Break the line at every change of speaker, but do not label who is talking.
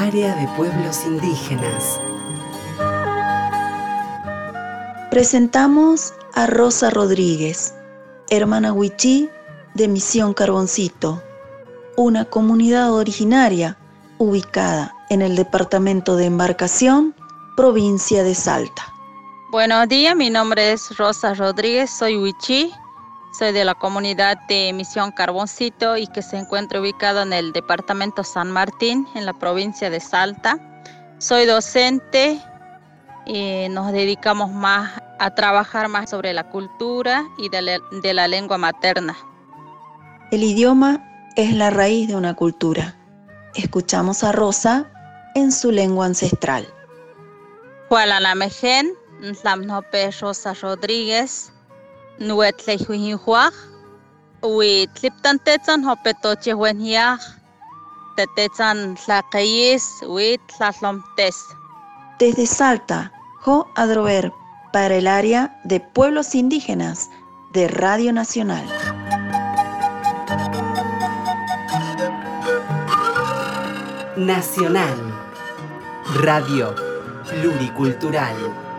Área de Pueblos Indígenas.
Presentamos a Rosa Rodríguez, hermana Huichí de Misión Carboncito, una comunidad originaria ubicada en el departamento de Embarcación, provincia de Salta.
Buenos días, mi nombre es Rosa Rodríguez, soy Huichí, soy de la comunidad de Misión Carboncito y que se encuentra ubicado en el departamento San Martín, en la provincia de Salta. Soy docente y nos dedicamos más a trabajar más sobre la cultura y de la, de la lengua materna.
El idioma es la raíz de una cultura. Escuchamos a Rosa en su lengua ancestral.
Hualanamejen, Tlamnope Rosa Rodríguez, Tetetzan.
Desde Salta, Jo Adrover, para el área de pueblos indígenas de Radio Nacional.
Nacional. Radio Pluricultural.